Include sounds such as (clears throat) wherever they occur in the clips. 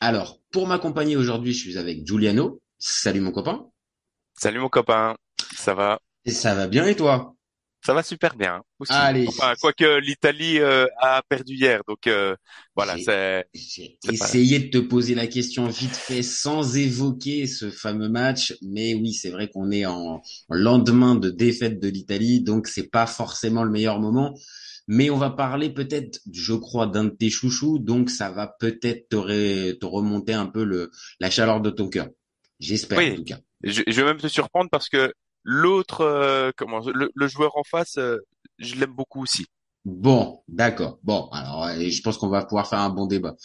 Alors, pour m'accompagner aujourd'hui, je suis avec Giuliano. Salut mon copain. Salut mon copain, ça va? Et ça va bien et toi? Ça va super bien aussi. Allez. Enfin, quoique l'Italie euh, a perdu hier, donc euh, voilà, J'ai- c'est essayé de te poser la question vite fait sans évoquer ce fameux match, mais oui, c'est vrai qu'on est en, en lendemain de défaite de l'Italie, donc c'est pas forcément le meilleur moment. Mais on va parler peut-être, je crois, d'un de tes chouchous, donc ça va peut-être te, remonter un peu le, la chaleur de ton cœur. J'espère Oui. en tout cas. Je, je vais même te surprendre parce que l'autre, euh, comment, le, le joueur en face, euh, je l'aime beaucoup aussi. Bon, d'accord. Bon, alors euh, je pense qu'on va pouvoir faire un bon débat.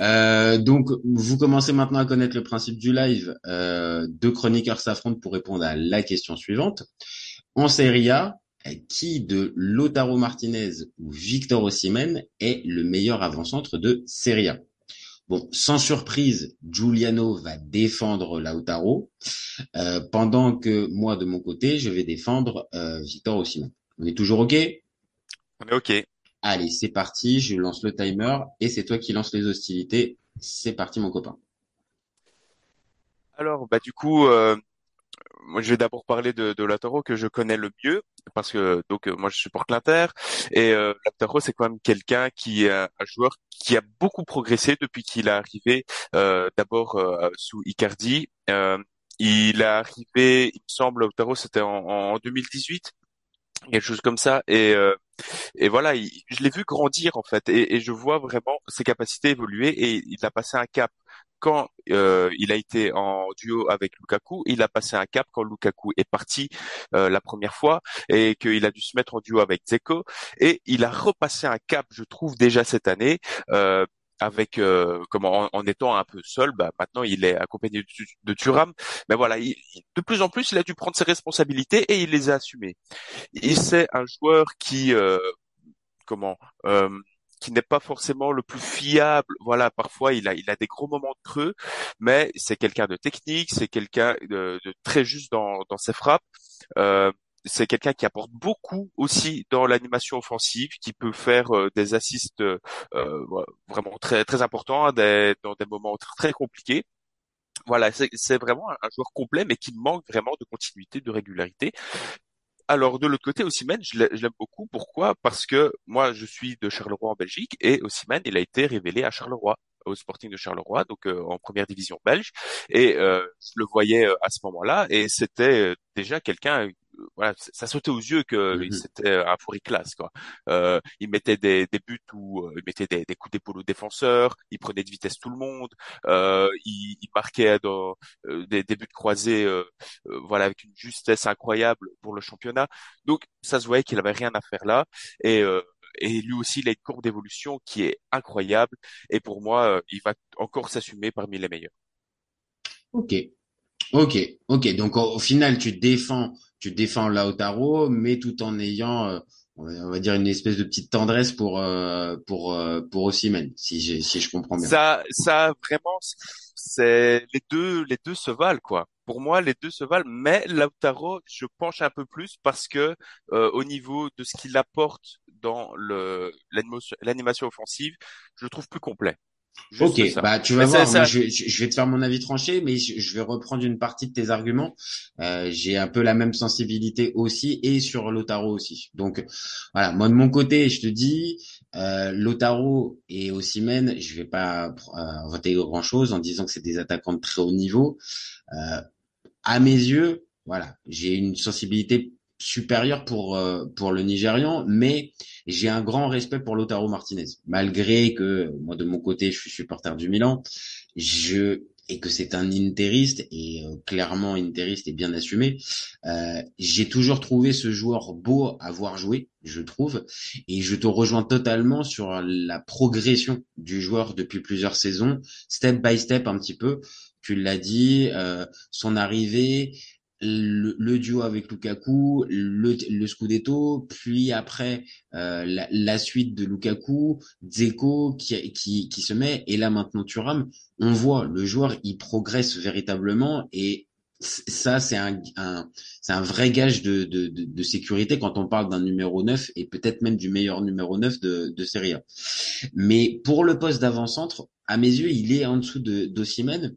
Euh, donc, vous commencez maintenant à connaître le principe du live. Euh, deux chroniqueurs s'affrontent pour répondre à la question suivante. En Serie A, qui de Lautaro Martinez ou Victor Osimhen est le meilleur avant-centre de Serie A Bon, sans surprise, Giuliano va défendre Lautaro, euh, pendant que moi, de mon côté, je vais défendre euh, Victor Osimhen. On est toujours OK? On est ok. Allez, c'est parti, je lance le timer et c'est toi qui lance les hostilités. C'est parti mon copain. Alors, bah du coup, euh, moi je vais d'abord parler de, de Lautaro que je connais le mieux parce que donc euh, moi je supporte l'Inter et euh, Lautaro c'est quand même quelqu'un qui est un, joueur qui a beaucoup progressé depuis qu'il est arrivé euh, d'abord euh, sous Icardi. Euh, il est arrivé, il me semble, Lautaro c'était en, en 2018 quelque chose comme ça et euh, et voilà il- je l'ai vu grandir en fait et, et je vois vraiment ses capacités évoluer et il a passé un cap quand euh, il a été en duo avec Lukaku il a passé un cap quand Lukaku est parti euh, la première fois et qu'il a dû se mettre en duo avec Zeko et il a repassé un cap je trouve déjà cette année euh, avec euh, comment en, étant un peu seul, bah maintenant il est accompagné de, de Thuram, mais voilà, il- il- de plus en plus il a dû prendre ses responsabilités et il les a assumées. Et c'est un joueur qui, euh, comment, euh, qui n'est pas forcément le plus fiable. Voilà, parfois il a, il a des gros moments de creux, mais c'est quelqu'un de technique, c'est quelqu'un de, de très juste dans, dans ses frappes. Euh, c'est quelqu'un qui apporte beaucoup aussi dans l'animation offensive, qui peut faire euh, des assists euh, euh, vraiment très très importants hein, des- dans des moments très, très compliqués. Voilà, c'est vraiment un joueur complet, mais qui manque vraiment de continuité, de régularité. Alors de l'autre côté, Osimhen, je l'ai- je l'aime beaucoup. Pourquoi? Parce que moi, je suis de Charleroi en Belgique et Osimhen, il a été révélé à Charleroi, au Sporting de Charleroi, donc euh, en première division belge. Et euh, je le voyais euh, à ce moment-là, et c'était euh, déjà quelqu'un. Voilà, ça sautait aux yeux que c'était un fourri classe quoi. Euh, il mettait des, des buts où euh, il mettait des, des coups d'épaule aux défenseurs, il prenait de vitesse tout le monde, euh, il, il marquait dans euh, des, des buts croisés euh, euh, voilà avec une justesse incroyable pour le championnat. Donc ça se voyait qu'il avait rien à faire là et euh, et lui aussi il a une courbe d'évolution qui est incroyable et pour moi il va encore s'assumer parmi les meilleurs. Ok, ok, ok. Donc au, au final, tu défends, tu défends Lautaro, mais tout en ayant, euh, on va dire une espèce de petite tendresse pour euh, pour euh, pour Osimhen, si j'ai si je comprends bien. Ça ça vraiment c'est les deux les deux se valent quoi. Pour moi les deux se valent mais Lautaro je penche un peu plus parce que euh, au niveau de ce qu'il apporte dans le l'animation offensive, je le trouve plus complet. Juste Ok, ça. bah tu vas Mais voir, moi, je, vais- je vais te faire mon avis tranché, mais je, je vais reprendre une partie de tes arguments. Euh, J'ai un peu la même sensibilité aussi et sur Lotaro aussi. Donc voilà, moi de mon côté, je te dis, euh, Lotaro et Osimhen, je vais pas euh, grand chose en disant que c'est des attaquants de très haut niveau. Euh, à mes yeux, voilà, j'ai une sensibilité supérieure pour euh, pour le Nigérian, mais j'ai un grand respect pour Lautaro Martinez, malgré que moi de mon côté je suis supporter du Milan. Je et que c'est un interiste et euh, clairement interiste et bien assumé. Euh, j'ai toujours trouvé ce joueur beau à voir jouer, je trouve, et je te rejoins totalement sur la progression du joueur depuis plusieurs saisons, step by step un petit peu. Tu l'as dit, euh, son arrivée, le, duo avec Lukaku, le, le Scudetto, puis après euh, la, suite de Lukaku, Dzeko qui, qui, qui se met, et là maintenant Thuram, on voit le joueur il progresse véritablement et ça c'est un, un c'est un vrai gage de, de, de, sécurité quand on parle d'un numéro 9 et peut-être même du meilleur numéro 9 de, de Serie A. Mais pour le poste d'avant-centre, à mes yeux, il est en dessous de d'Ossimène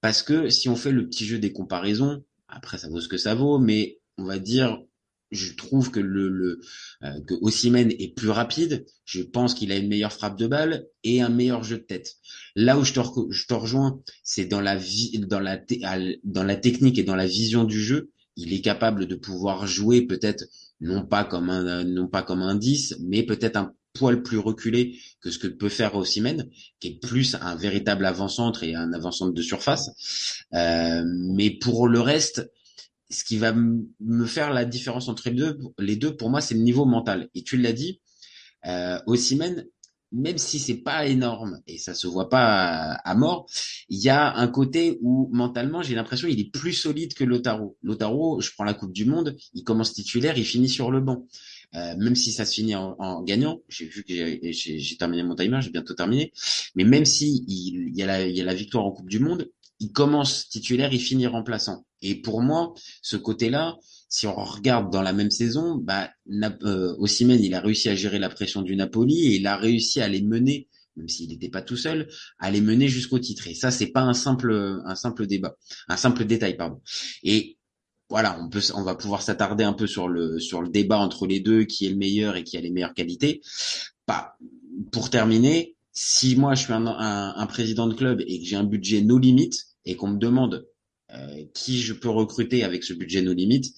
parce que si on fait le petit jeu des comparaisons, après, ça vaut ce que ça vaut, mais on va dire, je trouve que le, euh, que Ossimène est plus rapide. Je pense qu'il a une meilleure frappe de balle et un meilleur jeu de tête. Là où je te, je te rejoins, c'est dans la technique et dans la vision du jeu. Il est capable de pouvoir jouer peut-être non pas comme un non pas comme un 10, mais peut-être un poil plus reculé que ce que peut faire Ossimène, qui est plus un véritable avant-centre et un avant-centre de surface. Euh, mais pour le reste, ce qui va me faire la différence entre les deux, les deux pour moi, c'est le niveau mental. Et tu l'as dit, euh, Ossimène, même si c'est pas énorme et ça se voit pas à, mort, il y a un côté où mentalement j'ai l'impression il est plus solide que Lotaro. Lotaro, je prends la Coupe du Monde, il commence titulaire, il finit sur le banc. Euh, même si ça se finit en, gagnant, j'ai vu que j'ai terminé mon timer, j'ai bientôt terminé, mais même si il, y a la, il y a la victoire en Coupe du Monde, il commence titulaire, il finit remplaçant. Et pour moi, ce côté-là, si on regarde dans la même saison, bah, euh, il a réussi à gérer la pression du Napoli et il a réussi à les mener, même s'il n'était pas tout seul, à les mener jusqu'au titre. Et ça, c'est pas un simple, un simple débat, un simple détail, pardon. Et voilà, on va pouvoir s'attarder un peu sur le sur le débat entre les deux, qui est le meilleur et qui a les meilleures qualités. Bah, pour terminer, si moi je suis un, président de club et que j'ai un budget no limite et qu'on me demande euh, qui je peux recruter avec ce budget no limite,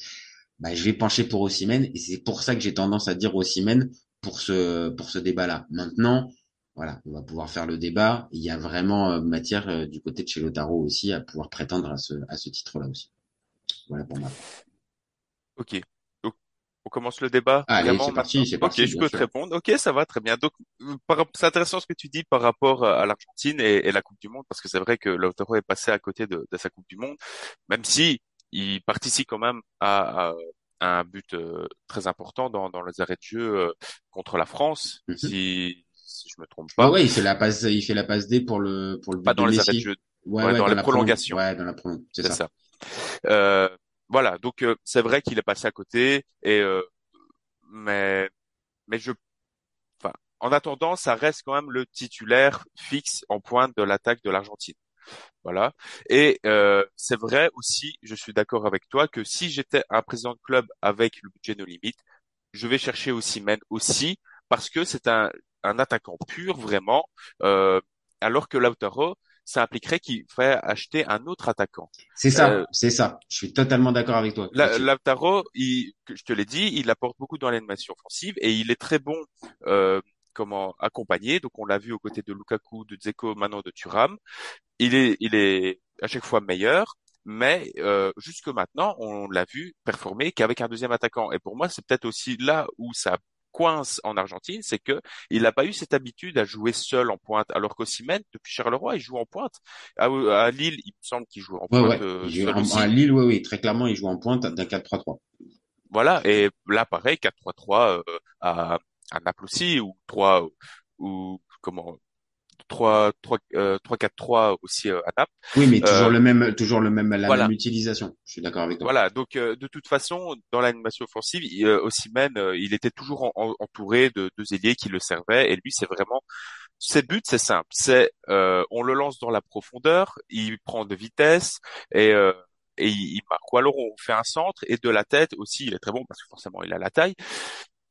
bah, je vais pencher pour Ossimène et c'est pour ça que j'ai tendance à dire Ossimène pour ce pour ce débat-là. Maintenant, voilà, on va pouvoir faire le débat. Il y a vraiment euh, matière euh, du côté de chez Lotaro aussi à pouvoir prétendre à ce à ce titre-là aussi. Voilà pour moi. Ok. Donc, on commence le débat. Allez, c'est parti, c'est parti. Ok, je peux te répondre. Ok, ça va très bien. Donc, euh, c'est intéressant ce que tu dis par rapport à l'Argentine et, la Coupe du Monde, parce que c'est vrai que Lautaro est passé à côté de, sa Coupe du Monde, même si il participe quand même à, un but euh, très important dans, dans les arrêts de jeu euh, contre la France, mhm. si, si je me trompe pas. Ouais, il fait la passe, il fait la passe D pour le pour le but pas dans les arrêts de jeu, ouais, ouais, dans, la prolongation. Ouais, dans la prolongation, c'est ça. ça. Euh, voilà, donc euh, c'est vrai qu'il est passé à côté, et euh, mais mais je, enfin, en attendant, ça reste quand même le titulaire fixe en pointe de l'attaque de l'Argentine. Voilà. Et euh, c'est vrai aussi, je suis d'accord avec toi, que si j'étais un président de club avec le budget no limite, je vais chercher aussi Men aussi, parce que c'est un, un attaquant pur vraiment, euh, alors que Lautaro, ça impliquerait qu'il faille acheter un autre attaquant. C'est ça, euh, c'est ça. Je suis totalement d'accord avec toi. Lautaro, il, je te l'ai dit, il apporte beaucoup dans l'animation offensive et il est très bon euh, comment accompagné. Donc on l'a vu aux côtés de Lukaku, de Dzeko, maintenant de Thuram. Il est, il est à chaque fois meilleur. Mais euh, jusque maintenant, on l'a vu performer qu'avec un deuxième attaquant. Et pour moi, c'est peut-être aussi là où ça coince en Argentine, c'est que il n'a pas eu cette habitude à jouer seul en pointe, alors qu'Ossimène, depuis Charleroi, il joue en pointe. À, Lille, il me semble qu'il joue en pointe. Euh, à Lille, oui, oui, très clairement, il joue en pointe d'un 4-3-3. Voilà, et là, pareil, 4-3-3 euh, à, à Naples aussi, ou 3, ou comment 3 3 3 4 3 aussi euh, à Naples. Oui, mais toujours euh, le même toujours le même la même utilisation. Je suis d'accord avec toi. Voilà, donc euh, de toute façon dans l'animation offensive, aussi même il était toujours entouré de deux ailiers qui le servaient et lui c'est vraiment ses buts c'est simple, c'est on le lance dans la profondeur, il prend de vitesse et et il, marque. Ou alors on fait un centre et de la tête aussi, il est très bon parce que forcément il a la taille.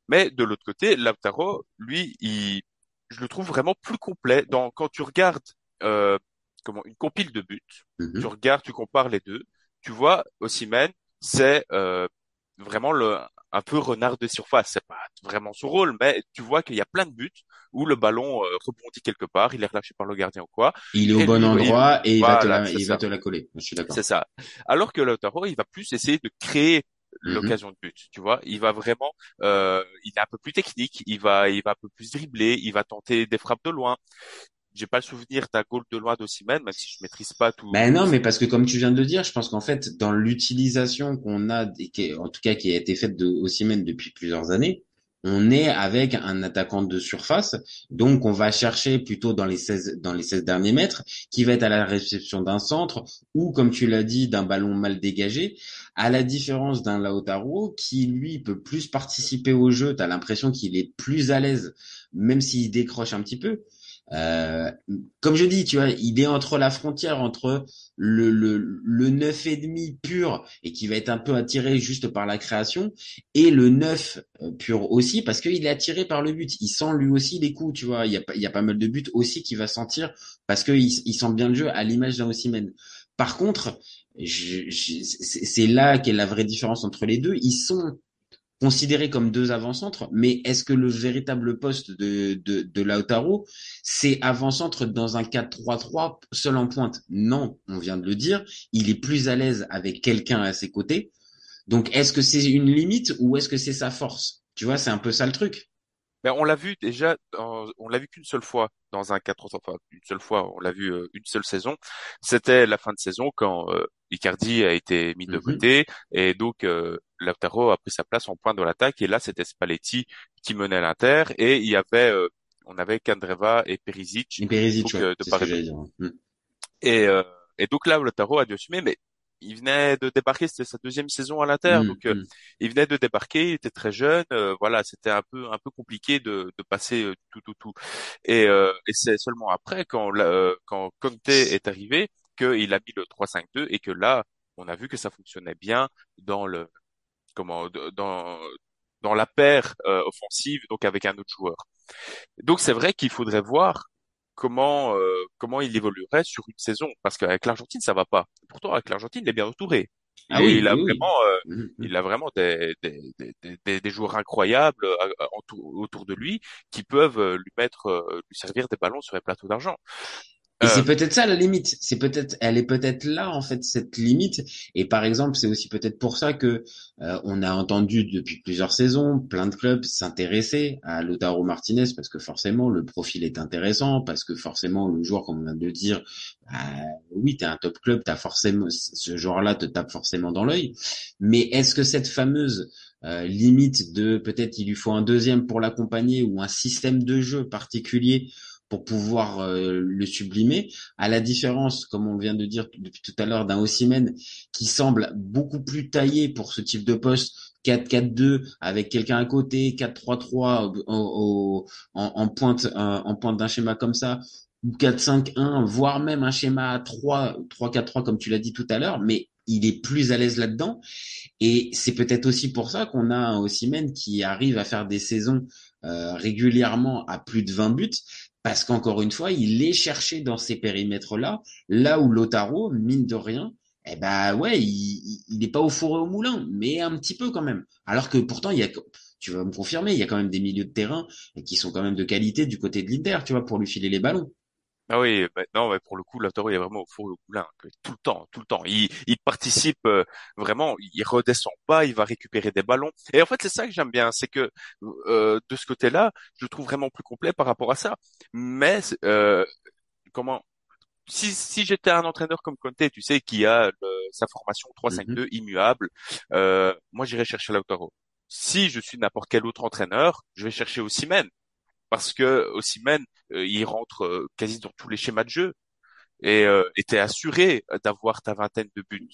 Mais de l'autre côté, Lautaro, lui, il, je le trouve vraiment plus complet. Dans quand tu regardes euh, comment une compile de buts, mm-hmm. tu regardes, tu compares les deux, tu vois Osimhen, c'est euh, vraiment le un peu renard de surface. C'est pas vraiment son rôle, mais tu vois qu'il y a plein de buts où le ballon euh, rebondit quelque part, il est relâché par le gardien ou quoi. Il est au bon lui, endroit et il va te la, il va te la coller. Je suis d'accord. C'est ça. Alors que Lautaro, il va plus essayer de créer Mhm. L'occasion de but, tu vois? Il va vraiment, euh, il est un peu plus technique, il va, il va un peu plus dribbler, il va tenter des frappes de loin. J'ai pas le souvenir d'un goal de loin d'Osimhen, même si je maîtrise pas tout. Ben non, mais parce que comme tu viens de le dire, je pense qu'en fait, dans l'utilisation qu'on a, et qui est- en tout cas qui a été faite de Osimhen depuis plusieurs années, on est avec un attaquant de surface, donc on va chercher plutôt dans les 16 dans les 16 derniers mètres, qui va être à la réception d'un centre ou comme tu l'as dit d'un ballon mal dégagé, à la différence d'un Lautaro qui lui peut plus participer au jeu, tu as l'impression qu'il est plus à l'aise même s'il décroche un petit peu. Euh, comme je dis, tu vois, il est entre la frontière entre le, le, neuf et demi pur et qui va être un peu attiré juste par la création et le neuf euh, pur aussi parce qu'il est attiré par le but. Il sent lui aussi les coups, tu vois. Il y a, pas- il y a pas mal de buts aussi qu'il va sentir parce qu'il il sent bien le jeu à l'image d'un Osimhen. Par contre, c'est là qu'est la vraie différence entre les deux. Ils sont considérés comme deux avant-centres, mais est-ce que le véritable poste de, de, de Lautaro, c'est avant-centre dans un 4-3-3 seul en pointe? Non, on vient de le dire, il est plus à l'aise avec quelqu'un à ses côtés. Donc est-ce que c'est une limite ou est-ce que c'est sa force? Tu vois, c'est un peu ça le truc. Mais on l'a vu déjà, on l'a vu qu'une seule fois dans un 4 enfin une seule fois, on l'a vu euh, une seule saison. C'était la fin de saison quand euh, Icardi a été mis de Mhm. côté et donc euh, Lautaro a pris sa place en point de l'attaque et là c'était Spalletti qui menait l'Inter et il y avait, euh, on avait Kandreva et Perisic Et Perisic, Donc, ouais, euh, de et dire. Mm. et euh, et donc là Lautaro a dû assumer, mais il venait de débarquer, c'était sa deuxième saison à l'Inter, Mm, donc euh, mm. il venait de débarquer, il était très jeune, euh, voilà, c'était un peu un peu compliqué de, de passer euh, tout tout tout. Et, euh, et c'est seulement après quand quand Conte est arrivé qu'il a mis le 3-5-2 et que là on a vu que ça fonctionnait bien dans le comment dans dans la paire euh, offensive donc avec un autre joueur. Donc c'est vrai qu'il faudrait voir comment euh, comment il évoluerait sur une saison parce qu'avec l'Argentine ça va pas. Pourtant avec l'Argentine il est bien entouré. Ah oui, il a oui, vraiment euh, Mm, mm. il a vraiment des, des, des, des, des joueurs incroyables euh, autour, autour de lui qui peuvent euh, lui mettre, euh, lui servir des ballons sur les plateaux d'argent. Et Euh, c'est peut-être ça la limite. C'est peut-être, elle est peut-être là en fait cette limite. Et par exemple, c'est aussi peut-être pour ça que euh, on a entendu depuis plusieurs saisons plein de clubs s'intéresser à Lautaro Martinez parce que forcément le profil est intéressant, parce que forcément le joueur, comme on vient de le dire, bah, oui, t'es un top club, t'as forcément ce joueur-là te tape forcément dans l'œil. Mais est-ce que cette fameuse euh, limite de peut-être il lui faut un deuxième pour l'accompagner ou un système de jeu particulier pour pouvoir euh, le sublimer, à la différence, comme on vient de dire depuis tout à l'heure, d'un Osimhen qui semble beaucoup plus taillé pour ce type de poste, 4-4-2 avec quelqu'un à côté, 4-3-3 au- au- en, en pointe euh, en pointe d'un schéma comme ça, ou 4-5-1, voire même un schéma à 3, 3-4-3 comme tu l'as dit tout à l'heure, mais il est plus à l'aise là-dedans. Et c'est peut-être aussi pour ça qu'on a un Osimhen qui arrive à faire des saisons euh, régulièrement à plus de 20 buts, parce qu'encore une fois, il est cherché dans ces périmètres-là, là où Lotaro, mine de rien, eh ben ouais, il, il est pas au four et au moulin, mais un petit peu quand même. Alors que pourtant, il y a, tu vas me confirmer, il y a quand même des milieux de terrain qui sont quand même de qualité du côté de l'Inter, tu vois, pour lui filer les ballons. Ah oui, bah, non, mais pour le coup, Lautaro il est vraiment au four et au moulin, que tout le temps, tout le temps. Il, il participe euh, vraiment, il redescend pas, il va récupérer des ballons. Et en fait, c'est ça que j'aime bien, c'est que euh, de ce côté-là, je le trouve vraiment plus complet par rapport à ça. Mais euh, comment si, si j'étais un entraîneur comme Conte, tu sais, qui a le- sa formation 3-5-2 immuable, euh, moi j'irais chercher Lautaro. Si je suis n'importe quel autre entraîneur, je vais chercher Osimhen parce que Osimhen, euh, il rentre euh, quasi dans tous les schémas de jeu et euh, était assuré d'avoir ta vingtaine de buts.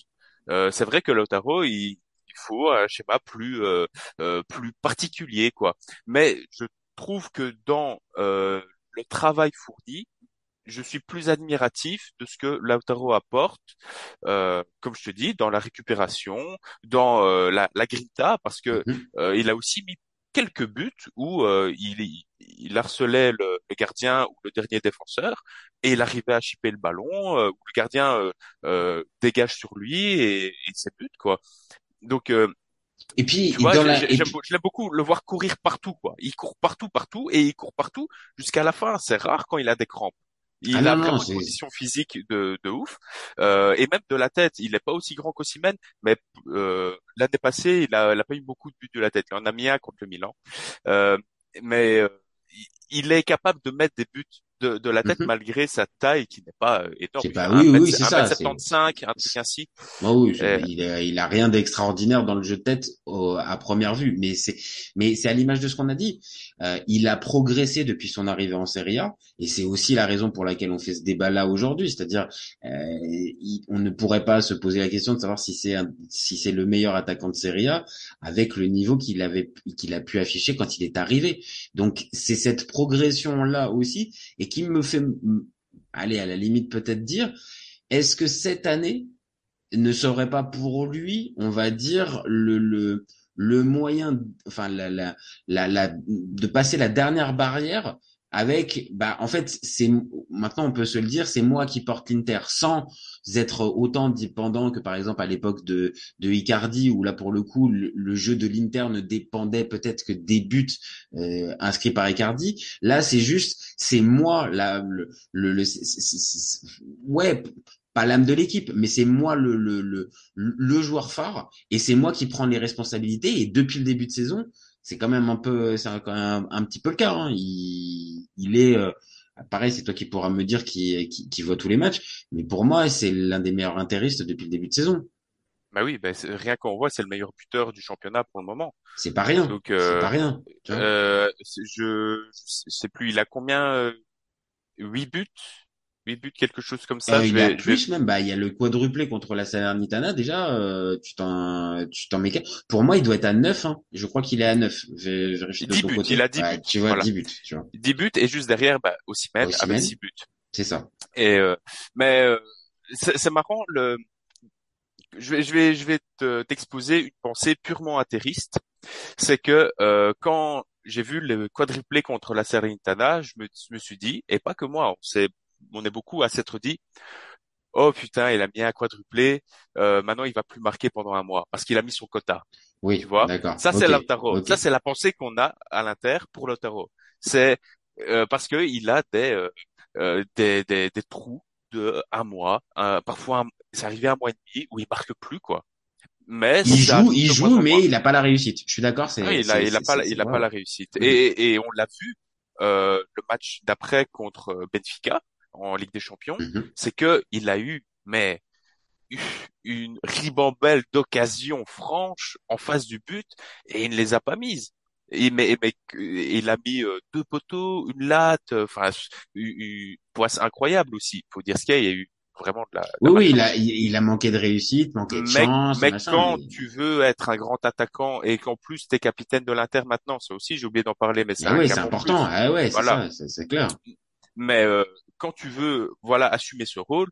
Euh, c'est vrai que Lautaro, il, il faut un schéma plus euh, euh, plus particulier, quoi. Mais je trouve que dans euh, le travail fourni, je suis plus admiratif de ce que Lautaro apporte, euh, comme je te dis, dans la récupération, dans euh, la, la grinta, parce que Mhm. euh, il a aussi mis quelques buts où euh, il, il, harcelait le, le gardien ou le dernier défenseur et il arrivait à chipper le ballon, euh, où le gardien euh, euh, dégage sur lui et, et ses buts quoi. Donc euh, Et puis, Tu vois, dans la, et je l'aime beaucoup le voir courir partout, quoi. Il court partout, partout, et il court partout jusqu'à la fin. C'est rare quand il a des crampes. Il Ah a non, vraiment c'est- une condition physique de, de ouf, euh, et même de la tête. Il n'est pas aussi grand qu'Osimhen, mais euh, l'année passée, il a, il a pas eu beaucoup de buts de la tête. Il en a mis un contre le Milan, euh, mais euh, il- est capable de mettre des buts de, de la tête Mhm. malgré sa taille qui n'est pas euh, énorme. Pas- oui, 1m- oui, c'est ça, 1m75, un truc ainsi. Oh oui, je- Euh, il, a, il a rien d'extraordinaire dans le jeu de tête au- à première vue, mais c'est mais c'est à l'image de ce qu'on a dit. Euh, il a progressé depuis son arrivée en Serie A, et c'est aussi la raison pour laquelle on fait ce débat là aujourd'hui, c'est-à-dire euh, on ne pourrait pas se poser la question de savoir si c'est si c'est le meilleur attaquant de Serie A avec le niveau qu'il avait qu'il a pu afficher quand il est arrivé. Donc c'est cette progression là aussi et qui me fait aller à la limite peut-être dire est-ce que cette année ne serait pas pour lui, on va dire, le, le, le moyen, enfin, la, la- de passer la dernière barrière avec, bah, en fait, c'est, maintenant on peut se le dire, c'est moi qui porte l'Inter. Sans être autant dépendant que par exemple à l'époque de, de Icardi où là pour le coup le, le jeu de l'Inter ne dépendait peut-être que des buts euh, inscrits par Icardi. Là c'est juste, c'est moi là, le, le, le- c'est- c'est- ouais, pas l'âme de l'équipe, mais c'est moi le, le, le, le joueur phare et c'est moi qui prends les responsabilités. Et depuis le début de saison, c'est quand même un peu, c'est quand même un, un petit peu le cas. Hein. Il, il est, euh, pareil, c'est toi qui pourras me dire qui, qui, qui voit tous les matchs, mais pour moi, c'est l'un des meilleurs intéristes depuis le début de saison. Bah oui, bah, rien qu'on voit, c'est le meilleur buteur du championnat pour le moment. C'est pas rien. Donc, C'est euh, pas rien. Euh, je, je sais plus, il a combien euh, Huit buts, huit buts, quelque chose comme ça. Euh, je il vais, y a je vais- plus même, bah il y a le quadruplé contre la Salernitana déjà. euh, tu t'en, tu t'en mets. Pour moi, il doit être à 9 Hein. Je crois qu'il est à 9 Je vais vérifier de 10 ton buts, côté. il a 10 Ouais, buts, Tu vois, voilà. 10 buts. Tu vois. 10 buts et juste derrière, bah, Osimhen Osimhen. avec 6 buts. C'est ça. Et euh, mais euh, c'est c'est marrant le. Je vais, je vais, je vais te- t'exposer une pensée purement atterriste. C'est que euh, quand j'ai vu le quadruplé contre la Salernitana, je me, je me suis dit, et pas que moi, on s'est, on est beaucoup à s'être dit, oh putain, il a mis un quadruplé, euh, maintenant il va plus marquer pendant un mois parce qu'il a mis son quota. Oui. Tu vois. Ça, c'est Ok, Lautaro. ok. Ça, c'est la pensée qu'on a à l'Inter pour Lautaro. C'est euh, parce que il a des, euh, euh, des, des, des trous de un mois, un- parfois un- c'est arrivé un mois et demi où il marque plus quoi. Mais Il joue, il joue, mais il a pas la réussite. Je suis d'accord. C'est. Ah oui, il a, il a pas, il a pas la réussite. Et, et on l'a vu euh, le match d'après contre euh, Benfica en Ligue des Champions, Mhm. c'est que il a eu mais une ribambelle d'occasions franches en face du but et il ne les a pas mises. Et, mais, mais il a mis euh, deux poteaux, une latte, euh, enfin une, poisse incroyable aussi. Faut dire ce qu'il y a, il y a eu vraiment de la. de la Oui, il a, il, a manqué de réussite, manqué de Mais, chance, mais machin, quand mais- tu veux être un grand attaquant et qu'en plus t'es capitaine de l'Inter maintenant, ça aussi j'ai oublié d'en parler, mais c'est Ah oui, c'est important. plus. Ah ouais, c'est Voilà. ça, c'est- c'est clair. Mais euh, quand tu veux, voilà, assumer ce rôle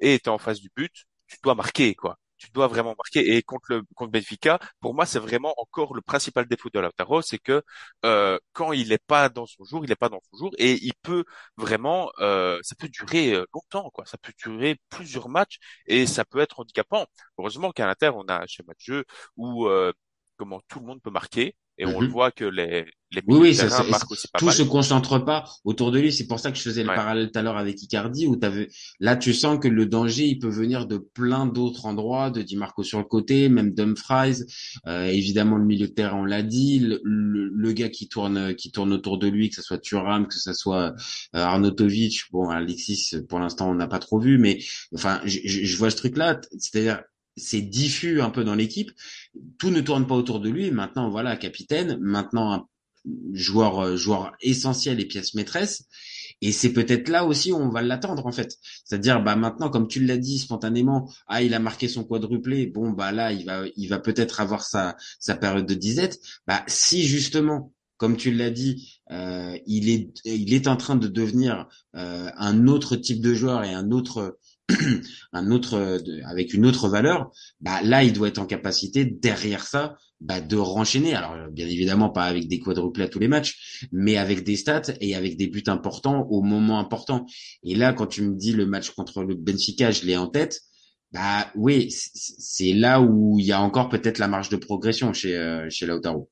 et t'es en face du but, tu dois marquer quoi. Tu dois vraiment marquer. Et contre le contre Benfica, pour moi, c'est vraiment encore le principal défaut de Lautaro, c'est que euh, quand il n'est pas dans son jour, il n'est pas dans son jour et il peut vraiment, euh, ça peut durer euh, longtemps quoi. Ça peut durer plusieurs matchs et ça peut être handicapant. Heureusement qu'à l'Inter, on a un schéma de jeu où comment tout le monde peut marquer et on Mhm. le voit que les les Oui, oui, ça, ça- aussi pas tout mal. se concentre pas autour de lui. C'est pour ça que je faisais le Ouais. parallèle tout à l'heure avec Icardi, où t'avais, là, tu sens que le danger, il peut venir de plein d'autres endroits, de Di Marco sur le côté, même Dumfries, euh, évidemment le milieu de terrain, on l'a dit, le, le, le gars qui tourne, qui tourne autour de lui, que ce soit Thuram, que ce soit euh, Arnautovic, bon, Alexis, pour l'instant, on n'a pas trop vu, mais enfin, je vois ce truc-là, c'est-à-dire, c'est diffus un peu dans l'équipe. Tout ne tourne pas autour de lui. Maintenant, voilà, capitaine. Maintenant, un joueur euh, joueur essentiel et pièce maîtresse et c'est peut-être là aussi où on va l'attendre en fait c'est-à-dire bah maintenant comme tu l'as dit spontanément ah il a marqué son quadruplé bon bah là il va il va peut-être avoir sa sa période de disette bah si justement comme tu l'as dit euh, il est il est en train de devenir euh, un autre type de joueur et un autre (clears throat) un autre de- avec une autre valeur bah là il doit être en capacité derrière ça bah, de renchaîner. Alors bien évidemment pas avec des quadruplés à tous les matchs, mais avec des stats et avec des buts importants au moment important. Et là, quand tu me dis le match contre le Benfica, je l'ai en tête. Bah oui, c'est là où il y a encore peut-être la marge de progression chez euh, chez Lautaro.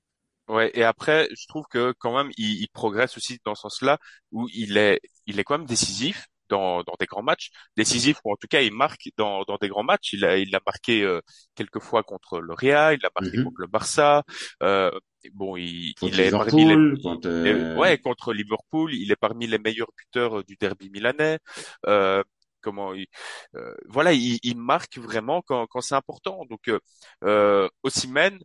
Ouais, et après, je trouve que quand même, il, il progresse aussi dans ce sens-là, où il est, il est quand même décisif dans, dans des grands matchs, décisif ou en tout cas, il marque dans, dans des grands matchs. Il a, il a marqué euh, quelques fois contre le Real, il a marqué Mhm. contre le Barça. Euh, bon, il, il est parmi les, Liverpool, contre euh, euh, ouais, contre Liverpool, il est parmi les meilleurs buteurs euh, du derby milanais. Euh, comment il, euh, voilà, il, il marque vraiment quand, quand c'est important. Donc, euh, euh, Osimhen,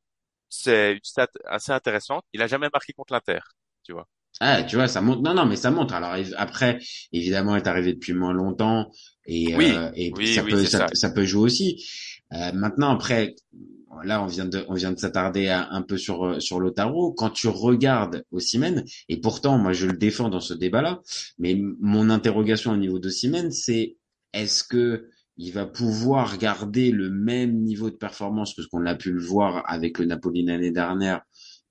c'est une stat assez intéressante. Il a jamais marqué contre l'Inter, tu vois. Ah, tu vois, ça montre. Non, non, mais ça montre. Alors après, évidemment, il est arrivé depuis moins longtemps et Oui, euh, et oui, ça oui, peut ça, ça. ça peut jouer aussi. Euh, maintenant, après, là, on vient de on vient de s'attarder un peu sur euh, sur Lautaro. Quand tu regardes Osimhen, et pourtant, moi, je le défends dans ce débat-là, mais mon interrogation au niveau d'Osimhen, c'est est-ce que il va pouvoir garder le même niveau de performance que ce qu'on a pu le voir avec le Napoli l'année dernière?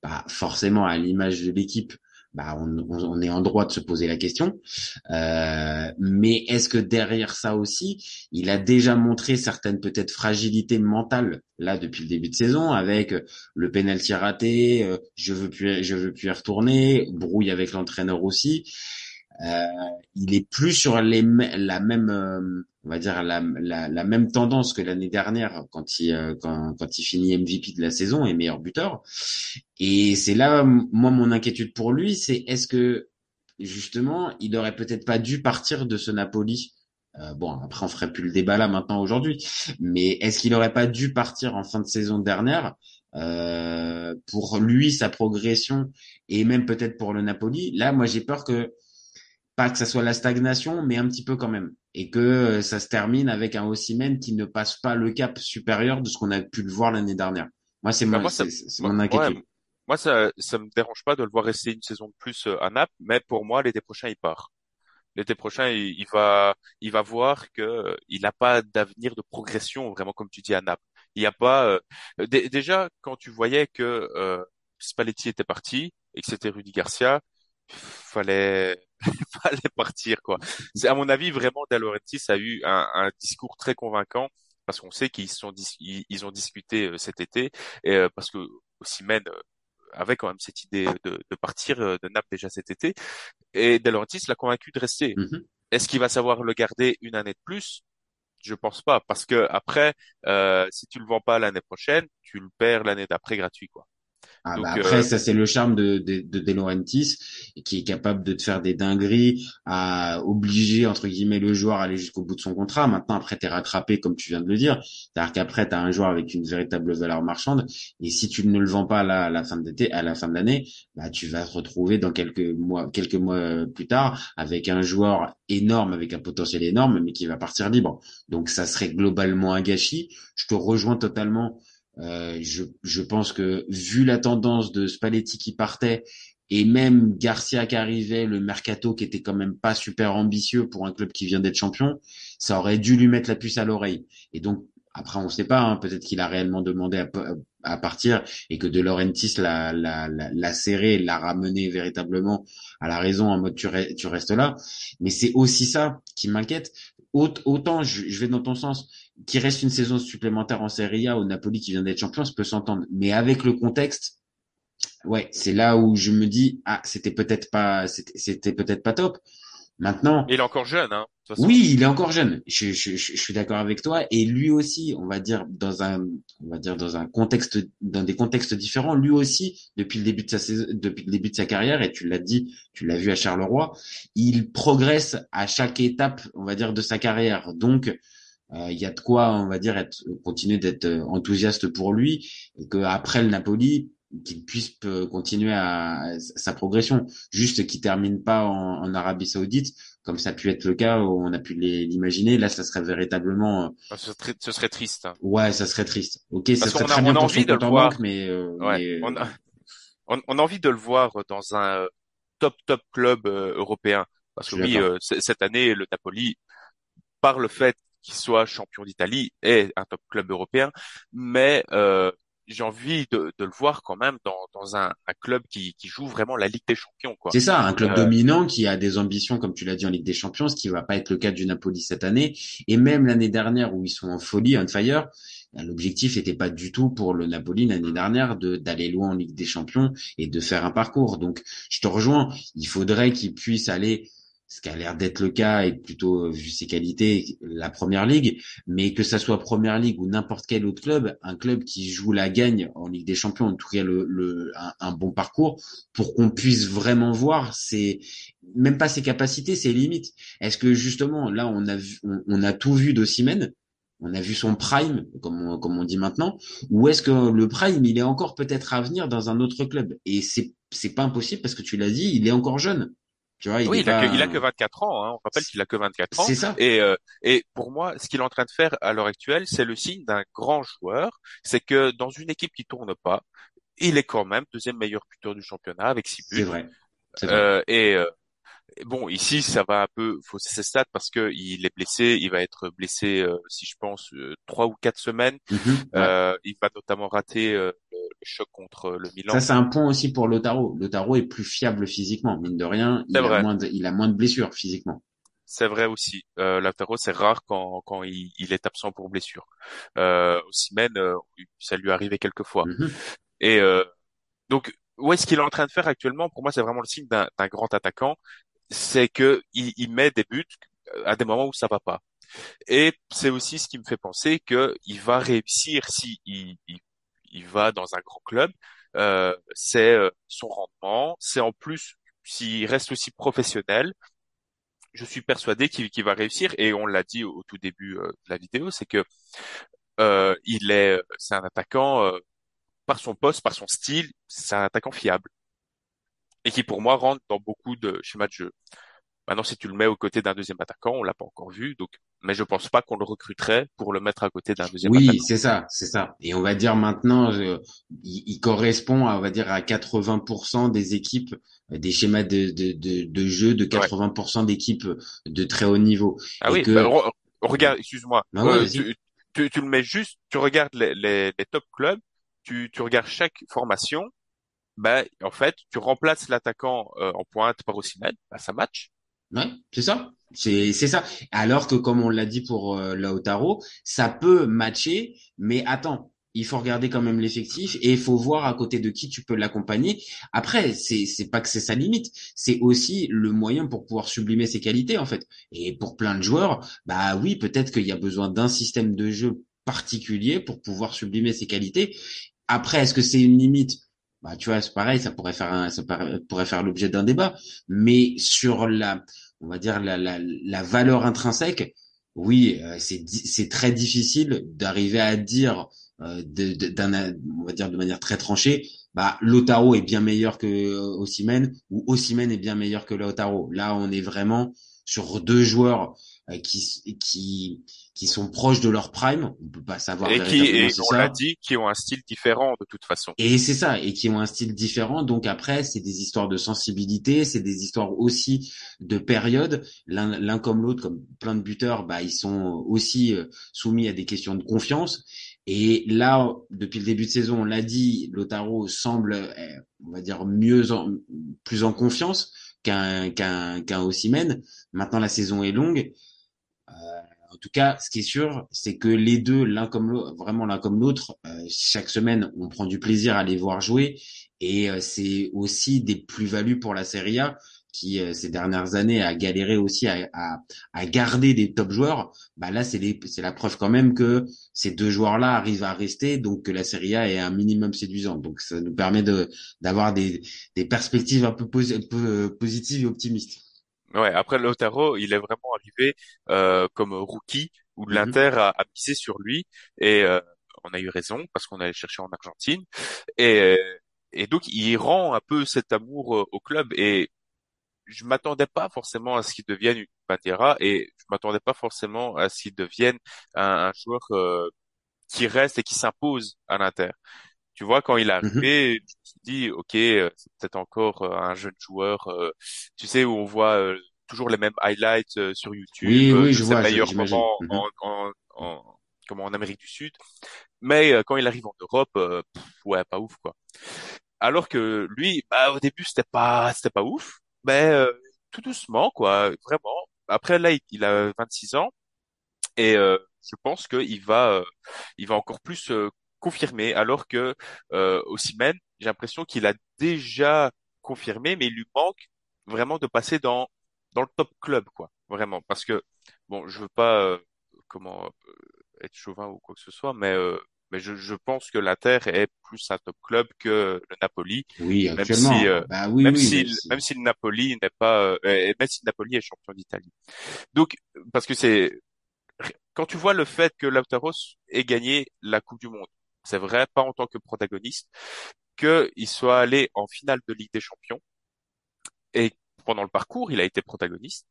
Bah, forcément, à l'image de l'équipe bah, on, on- est en droit de se poser la question. Euh, mais est-ce que derrière ça aussi, il a déjà montré certaines peut-être fragilités mentales là depuis le début de saison avec le penalty raté, euh, je veux plus, je veux plus y retourner, brouille avec l'entraîneur aussi. Euh, il est plus sur les, la même, euh, on va dire la, la, la même tendance que l'année dernière quand il euh, quand, il finit MVP de la saison et meilleur buteur. Et c'est là, moi, mon inquiétude pour lui, c'est est-ce que justement, il aurait peut-être pas dû partir de ce Napoli? Euh, bon, après, on ferait plus le débat là maintenant aujourd'hui, mais est-ce qu'il aurait pas dû partir en fin de saison dernière euh, pour lui sa progression et même peut-être pour le Napoli? Là, moi, j'ai peur que pas que ça soit la stagnation, mais un petit peu quand même, et que euh, ça se termine avec un Osimhen qui ne passe pas le cap supérieur de ce qu'on a pu le voir l'année dernière. Moi, c'est Bah, mon, mon ouais, inquiétude. moi, ça, ça me dérange pas de le voir rester une saison de plus euh, à Naples, mais pour moi, l'été prochain, il part. L'été prochain, il, il va, il va voir que euh, il n'a pas d'avenir de progression, vraiment, comme tu dis, à Naples. Il n'y a pas, euh, dé- déjà, quand tu voyais que euh, Spalletti était parti et que c'était Rudy Garcia, fallait, (laughs) fallait partir, quoi. C'est, à mon avis, vraiment, De Laurentiis a eu un, un discours très convaincant parce qu'on sait qu'ils sont dis- ils, ils ont discuté euh, cet été et euh, parce que Osimhen euh, avait quand même cette idée de, de partir euh, de Naples déjà cet été et De Laurentiis l'a convaincu de rester. Mhm. Est-ce qu'il va savoir le garder une année de plus? Je pense pas parce que après, euh, si tu le vends pas l'année prochaine, tu le perds l'année d'après gratuit, quoi. Ah Donc, bah euh, après, ça c'est le charme de, de, de De Laurentiis, qui est capable de te faire des dingueries, à obliger entre guillemets le joueur à aller jusqu'au bout de son contrat. Maintenant, après, t'es rattrapé comme tu viens de le dire. C'est-à-dire qu'après, t'as un joueur avec une véritable valeur marchande, et si tu ne le vends pas là à la fin de l'été, à la fin de l'année, bah tu vas te retrouver dans quelques mois, quelques mois plus tard avec un joueur énorme, avec un potentiel énorme, mais qui va partir libre. Donc ça serait globalement un gâchis. Je te rejoins totalement. Euh, je, je pense que vu la tendance de Spalletti qui partait et même Garcia qui arrivait, le mercato qui était quand même pas super ambitieux pour un club qui vient d'être champion, ça aurait dû lui mettre la puce à l'oreille. Et donc après on sait pas, hein, peut-être qu'il a réellement demandé à, à partir et que De Laurentiis l'a, l'a, l'a, serré, l'a ramené véritablement à la raison en mode tu, tu restes là. Mais c'est aussi ça qui m'inquiète. Aut- Autant je vais dans ton sens, qu'il reste une saison supplémentaire en Serie A au Napoli qui vient d'être champion, ça peut s'entendre. Mais avec le contexte, ouais, c'est là où je me dis ah c'était peut-être pas c'était peut-être pas top. Maintenant, il est encore jeune, hein. de toute façon. oui, il est encore jeune. Je, je, je, je suis d'accord avec toi. Et lui aussi, on va dire dans un, on va dire dans un contexte, dans des contextes différents, lui aussi, depuis le début de sa saison, depuis le début de sa carrière, et tu l'as dit, tu l'as vu à Charleroi, il progresse à chaque étape, on va dire, de sa carrière. Donc, il y a de quoi, on va dire, être, continuer d'être enthousiaste pour lui, et que après le Napoli, qu'il puisse euh, continuer à, à sa progression, juste qu'il termine pas en, en Arabie Saoudite, comme ça a pu être le cas, où on a pu l'imaginer. Là, ça serait véritablement, euh, Ah, Ce serait, ce serait triste. hein. ouais, ça serait triste. Ok, ça serait qu'on a- très on bien a pour envie de le voir. banque, mais, euh, Ouais. mais, On, euh, a, on, on a envie de le voir dans un euh, top top club euh, européen. Parce que oui, euh, cette année, le Napoli, par le fait qu'il soit champion d'Italie, est un top club européen. Mais euh, j'ai envie de, de, le voir quand même dans, dans un, un, club qui, qui joue vraiment la Ligue des Champions. C'est ça, un club euh, dominant qui a des ambitions, comme tu l'as dit, en Ligue des Champions, ce qui va pas être le cas du Napoli cette année. Et même l'année dernière, où ils sont en folie, on fire, l'objectif n'était pas du tout pour le Napoli l'année dernière de d'aller loin en Ligue des Champions et de faire un parcours. Donc, je te rejoins. Il faudrait qu'ils puissent aller ce qui a l'air d'être le cas et plutôt vu ses qualités la première ligue. Mais que ça soit première ligue ou n'importe quel autre club un club qui joue la gagne en ligue des champions en tout cas le, un, bon parcours pour qu'on puisse vraiment voir ses même pas ses capacités ses limites. Est-ce que justement là on a on, a tout vu d'Ossimène on a vu son prime, comme on, comme on dit maintenant, ou est-ce que le prime, il est encore peut-être à venir dans un autre club? Et c'est c'est pas impossible parce que tu l'as dit, il est encore jeune il oui, il, a que, il a que 24 ans. Hein. On rappelle qu'il a que 24 ans. C'est ça. Et, euh, et pour moi, ce qu'il est en train de faire à l'heure actuelle, c'est le signe d'un grand joueur. C'est que dans une équipe qui tourne pas, il est quand même deuxième meilleur buteur du championnat avec six buts. C'est vrai. Euh, et euh, bon, ici, ça va un peu fausser ses stats parce que il est blessé. Il va être blessé, euh, si je pense, trois ou quatre semaines. Mm-hmm. il va notamment rater choc contre le Milan. Ça, c'est un point aussi pour Lotaro. Lotaro est plus fiable physiquement, mine de rien. Il a, moins de, il a moins de blessures physiquement. C'est vrai aussi. Euh, Lautaro, c'est rare quand, quand il, il, est absent pour blessure. Euh, Osimhen, euh, ça lui arrivé quelques fois. Mhm. Et euh, donc, où est-ce qu'il est en train de faire actuellement? Pour moi, c'est vraiment le signe d'un grand attaquant. C'est que il, il, met des buts à des moments où ça va pas. Et c'est aussi ce qui me fait penser que il va réussir si il, il il va dans un grand club, euh, c'est euh, son rendement, c'est en plus s'il reste aussi professionnel, je suis persuadé qu'il va réussir et on l'a dit au, tout début euh, de la vidéo, c'est que euh, il est, c'est un attaquant euh, par son poste, par son style, c'est un attaquant fiable et qui pour moi rentre dans beaucoup de schémas de jeu. Maintenant, si tu le mets aux côtés d'un deuxième attaquant, on l'a pas encore vu, donc mais je pense pas qu'on le recruterait pour le mettre à côté d'un deuxième oui, attaquant. Oui, c'est ça, c'est ça. Et on va dire maintenant, il, il, correspond, à, on va dire, à 80% des équipes, des schémas de, de, de, de jeu de 80% d'équipes de très haut niveau. Ah oui, bah, regarde, excuse-moi, bah euh, tu, tu, tu, le mets juste, tu regardes les, les, les top clubs, tu, tu regardes chaque formation, ben en fait, tu remplaces l'attaquant euh, en pointe par Osimhen, bah, ça match. Ouais, c'est ça. C'est c'est ça. Alors que comme on l'a dit pour euh, Lautaro, ça peut matcher, mais attends, il faut regarder quand même l'effectif et il faut voir à côté de qui tu peux l'accompagner. Après, c'est c'est pas que c'est sa limite, c'est aussi le moyen pour pouvoir sublimer ses qualités en fait. Et pour plein de joueurs, bah oui, peut-être qu'il y a besoin d'un système de jeu particulier pour pouvoir sublimer ses qualités. Après, est-ce que c'est une limite? Bah, tu vois, c'est pareil, ça pourrait faire un, ça pourrait faire l'objet d'un débat. Mais sur la, on va dire la, la, la valeur intrinsèque, oui, euh, c'est très difficile d'arriver à dire euh, d'un, on va dire de manière très tranchée, bah Lotaro est bien meilleur que euh, Osimhen ou Osimhen est bien meilleur que Lotaro. Là, on est vraiment sur deux joueurs euh, qui qui qui sont proches de leur prime, on peut pas savoir et qui et on l'a dit qui ont un style différent de toute façon. Et c'est ça et qui ont un style différent. Donc après c'est des histoires de sensibilité, c'est des histoires aussi de période, l'un comme l'autre comme plein de buteurs bah ils sont aussi euh, soumis à des questions de confiance. Et là depuis le début de saison, on l'a dit, Lotaro semble euh, on va dire mieux en, plus en confiance qu'un qu'un qu'un Maintenant la saison est longue en tout cas, ce qui est sûr, c'est que les deux, l'un comme l'autre, vraiment l'un comme l'autre, euh, chaque semaine, on prend du plaisir à les voir jouer, et euh, c'est aussi des plus-values pour la Serie A qui euh, ces dernières années a galéré aussi à, garder des top joueurs. Bah là, c'est la preuve quand même que ces deux joueurs-là arrivent à rester, donc que la Serie A est un minimum séduisante. Donc ça nous permet de d'avoir des, des perspectives un peu positives et optimistes. Ouais, après Lautaro, il est vraiment arrivé euh, comme rookie où mhm. l'Inter a, a misé sur lui et euh, on a eu raison parce qu'on allait chercher en Argentine et et donc il rend un peu cet amour euh, au club et je m'attendais pas forcément à ce qu'il devienne une Pantera et je m'attendais pas forcément à ce qu'il devienne un, un joueur euh, qui reste et qui s'impose à l'Inter. Tu vois, quand il est mhm. arrivé, je me suis dit, ok, euh, c'est peut-être encore euh, un jeune joueur, euh, tu sais, où on voit toujours les mêmes highlights sur YouTube, oui, oui, je vois, meilleurs moments mhm. en, en, en, comme en Amérique du Sud. Mais euh, quand il arrive en Europe, euh, pff, ouais, pas ouf quoi. Alors que lui, bah, au début c'était pas c'était pas ouf, mais euh, tout doucement quoi, vraiment. Après là, il, il a 26 ans et euh, je pense qu'il va euh, il va encore plus euh, confirmer. Alors que euh, Osimhen, j'ai l'impression qu'il a déjà confirmé, mais il lui manque vraiment de passer dans dans le top club quoi, vraiment. Parce que bon, je veux pas euh, comment euh, être chauvin ou quoi que ce soit, mais euh, mais je, je pense que l'Inter est plus un top club que le Napoli, Oui, même actuellement. si euh, Bah oui, même oui, si même si le Napoli n'est pas euh, euh, même si le Napoli est champion d'Italie. Donc parce que c'est quand tu vois le fait que Lautaro ait gagné la Coupe du Monde, c'est vrai, pas en tant que protagoniste, qu'il soit allé en finale de Ligue des Champions et pendant le parcours, il a été protagoniste.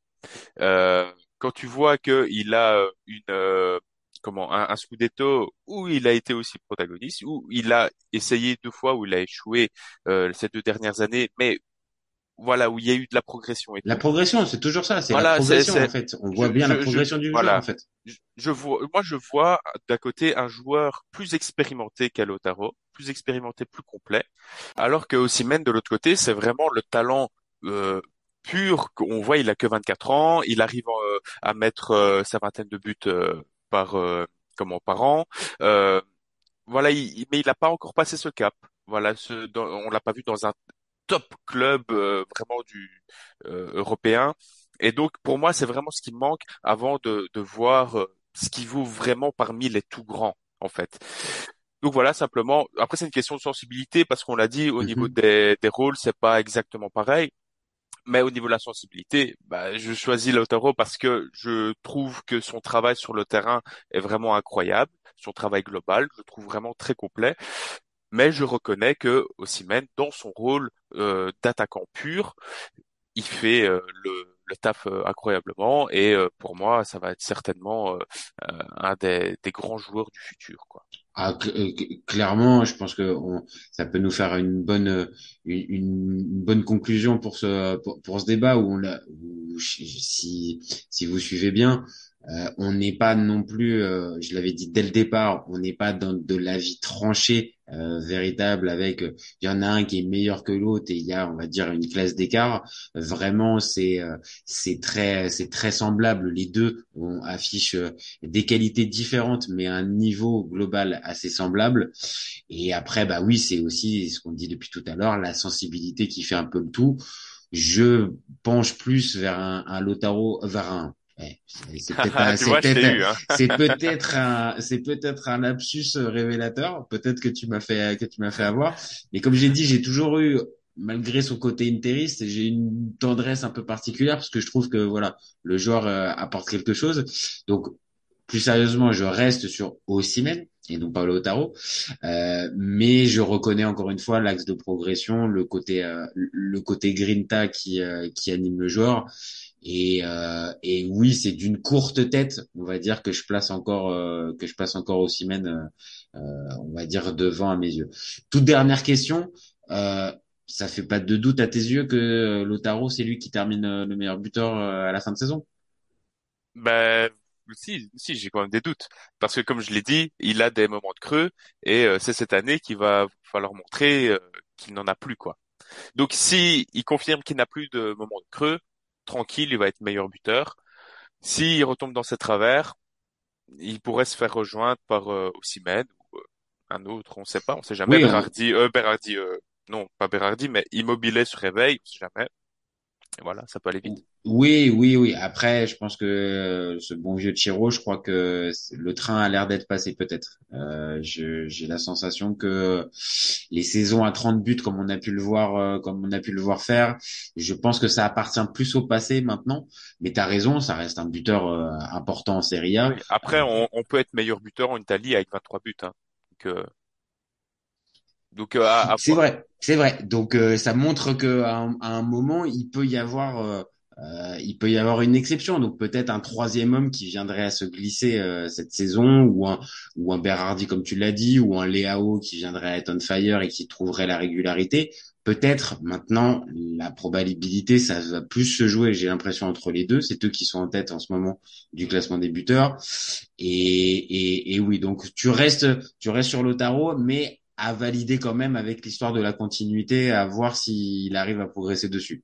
Euh, quand tu vois que il a euh, une euh, comment un, un Scudetto où il a été aussi protagoniste, où il a essayé deux fois, où il a échoué euh, ces deux dernières années, mais voilà où il y a eu de la progression et La progression, c'est toujours ça, c'est la Voilà, c'est progression en fait. On voit je, bien la je, progression du voilà. en fait. Je, vois, moi, je vois d'un côté un joueur plus expérimenté qu'Alotaro, plus expérimenté, plus complet, alors que Osimhen, de l'autre côté, c'est vraiment le talent euh, pur qu'on voit. Il a que 24 ans, il arrive euh, à mettre euh, sa vingtaine de buts euh, par euh, comment par an. Euh, voilà, il, il- mais il n'a pas encore passé ce cap. Voilà, ce, dans- on l'a pas vu dans un top club euh, vraiment du euh, européen. Et donc pour moi, c'est vraiment ce qui me manque avant de, de voir euh, ce qui vaut vraiment parmi les tout grands, en fait. Donc voilà, simplement. Après, c'est une question de sensibilité parce qu'on l'a dit au niveau Mhm. des, des rôles, c'est pas exactement pareil. Mais au niveau de la sensibilité, bah, je choisis Lautaro parce que je trouve que son travail sur le terrain est vraiment incroyable. Son travail global, je le trouve vraiment très complet. Mais je reconnais que Osimhen, dans son rôle euh, d'attaquant pur, il fait euh, le, taf euh, incroyablement. Et pour moi, ça va être certainement un des, grands joueurs du futur. Ah, cl- cl- clairement, je pense que ça peut nous faire une bonne une, bonne conclusion pour ce pour, ce débat où si si vous suivez bien, euh, on n'est pas non plus, euh, je l'avais dit dès le départ, on n'est pas dans de l'avis tranché euh, véritable avec euh, il y en a un qui est meilleur que l'autre et il y a on va dire une classe d'écart. Vraiment, c'est euh, c'est très c'est très semblable. Les deux on affiche euh, des qualités différentes, mais un niveau global assez semblable. Et après, bah oui, c'est aussi ce qu'on dit depuis tout à l'heure, la sensibilité qui fait un peu le tout. Je penche plus vers un, un Lautaro, vers un. C'est (laughs) (laughs) peut-être un- c'est peut-être hein. un lapsus révélateur. Peut-être que tu m'as fait que tu m'as fait avoir. Mais comme j'ai dit, j'ai toujours eu malgré son côté interiste, j'ai une tendresse un peu particulière parce que je trouve que voilà, le joueur euh, apporte quelque chose. Donc plus sérieusement, je reste sur Osimhen et non pas Lautaro, euh, mais je reconnais encore une fois l'axe de progression, le côté euh, le côté grinta qui euh, qui anime le joueur. Et, euh, et oui, c'est d'une courte tête, on va dire que je place encore euh, que je place encore Osimhen, euh, on va dire devant à mes yeux. Toute dernière question. Ça fait pas de doute à tes yeux que Lautaro, c'est lui qui termine le meilleur buteur à la fin de saison? Ben, si, si, j'ai quand même des doutes. Parce que comme je l'ai dit, il a des moments de creux et c'est cette année qu'il va falloir montrer qu'il n'en a plus, quoi. Donc si il confirme qu'il n'a plus de moments de creux, tranquille, il va être meilleur buteur. S'il retombe dans ses travers, il pourrait se faire rejoindre par euh, Osimhen ou euh, un autre, on sait pas, on sait jamais. Oui, Berardi, euh, Berardi, euh, non, pas Berardi, mais Immobilier se réveille, on sait jamais. Et voilà, ça peut aller vite. Oui, oui, oui. Après, je pense que euh, ce bon vieux Chiro, je crois que le train a l'air d'être passé peut-être. Euh, j'ai la sensation que les saisons à 30 buts, comme on a pu le voir, euh, comme on a pu le voir faire, je pense que ça appartient plus au passé maintenant. Mais t'as raison, ça reste un buteur euh, important en Serie A. Oui. Après, on, on peut être meilleur buteur en Italie avec 23 buts. Hein. Donc, euh, donc euh, à, à C'est vrai, c'est vrai. Donc euh, ça montre que à un, à un moment il peut y avoir, euh, euh, il peut y avoir une exception. Donc peut-être un troisième homme qui viendrait à se glisser euh, cette saison, ou un ou un Berardi comme tu l'as dit, ou un Leao qui viendrait à être on fire et qui trouverait la régularité. peut-être maintenant la probabilité, ça va plus se jouer. J'ai l'impression entre les deux. C'est eux qui sont en tête en ce moment du classement des buteurs. Et, et, et oui, donc tu restes, tu restes sur Lotaro, mais à valider quand même avec l'histoire de la continuité, à voir s'il arrive à progresser dessus.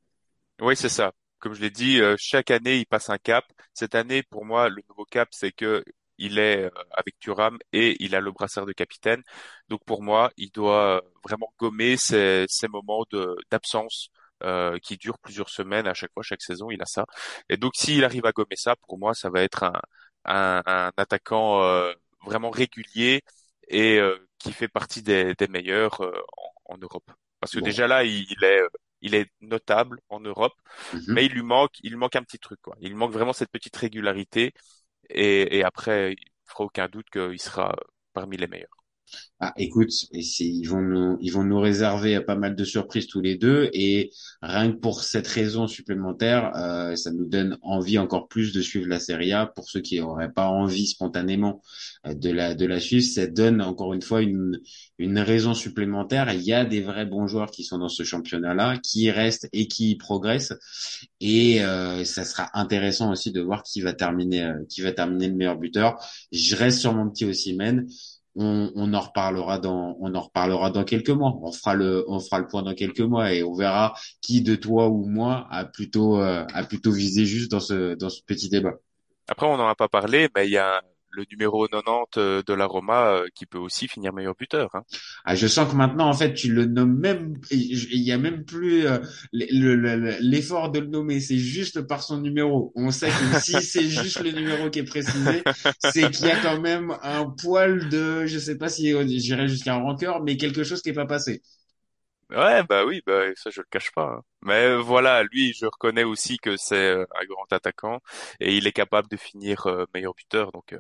Oui, c'est ça. Comme je l'ai dit, euh, chaque année, il passe un cap. Cette année, pour moi, le nouveau cap, c'est que il est euh, avec Thuram et il a le brassard de capitaine. Donc pour moi, il doit euh, vraiment gommer ces, ces moments d'absence euh, qui durent plusieurs semaines à chaque fois, chaque saison, il a ça. Et donc s'il arrive à gommer ça, pour moi, ça va être un, un, un attaquant euh, vraiment régulier et qui fait partie des, des meilleurs en, en, Europe. Parce que Bon. déjà là, il, il est il est notable en Europe, Mhm. mais il lui manque il manque un petit truc quoi. Il manque vraiment cette petite régularité et, et après, il fera aucun doute qu'il sera parmi les meilleurs. Ah, écoute, ils vont nous, ils vont nous réserver pas mal de surprises tous les deux, et rien que pour cette raison supplémentaire, euh, ça nous donne envie encore plus de suivre la Serie A. Pour ceux qui n'auraient pas envie spontanément euh, de la, de la suivre, ça donne encore une fois une, une raison supplémentaire. Il y a des vrais bons joueurs qui sont dans ce championnat-là, qui restent et qui progressent, et euh, ça sera intéressant aussi de voir qui va terminer, euh, qui va terminer le meilleur buteur. Je reste sur mon petit Osimhen on, on en reparlera dans on en reparlera dans quelques mois. On fera le on fera le point dans quelques mois et on verra qui de toi ou moi a plutôt euh, a plutôt visé juste dans ce dans ce petit débat. Après, on n'en a pas parlé, mais il y a le numéro 90 de la Roma euh, qui peut aussi finir meilleur buteur. Hein. Ah, je sens que maintenant en fait tu le nommes même il y a même plus euh, le- le- le- l'effort de le nommer, c'est juste par son numéro. On sait que si (laughs) c'est juste le numéro qui est précisé, c'est qu'il y a quand même un poil de je sais pas si euh, j'irai jusqu'à un rancœur mais quelque chose qui est pas passé. Ouais, bah oui, bah ça je le cache pas. hein. Mais euh, voilà, lui, je reconnais aussi que c'est euh, un grand attaquant et il est capable de finir euh, meilleur buteur, donc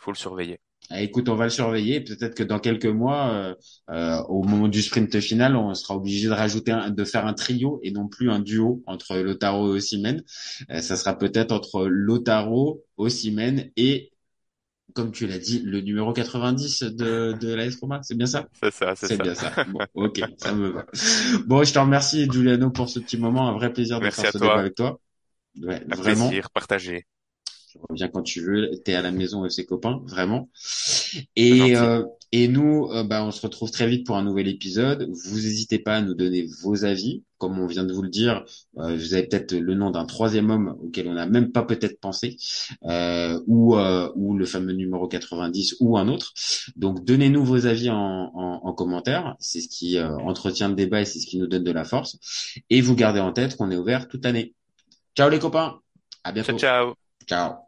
faut le surveiller. Ah, écoute, on va le surveiller. Peut-être que dans quelques mois, euh, euh, au moment du sprint final, on sera obligé de rajouter, un- de faire un trio et non plus un duo entre Lotaro et Osimhen. Euh, ça sera peut-être entre Lotaro, Osimhen et, comme tu l'as dit, le numéro 90 de, de l'AS Roma. C'est bien ça? C'est ça, c'est C'est ça. bien ça. Bon, ok, ça me va. Bon, je te remercie, Giuliano, pour ce petit moment. Un vrai plaisir de Merci faire ce toi. débat avec toi. Ouais, Un vraiment. plaisir partagé. Tu reviens quand tu veux. T'es à la maison avec ses copains, vraiment. Et, euh, et nous, euh, bah, on se retrouve très vite pour un nouvel épisode. Vous n'hésitez pas à nous donner vos avis. Comme on vient de vous le dire, euh, vous avez peut-être le nom d'un troisième homme auquel on n'a même pas peut-être pensé, euh, ou, euh, ou le fameux numéro 90 ou un autre. Donc donnez-nous vos avis en, en, en commentaire. C'est ce qui euh, entretient le débat et c'est ce qui nous donne de la force. Et vous gardez en tête qu'on est ouvert toute l'année. Ciao les copains. À bientôt. Ciao, ciao. Ciao.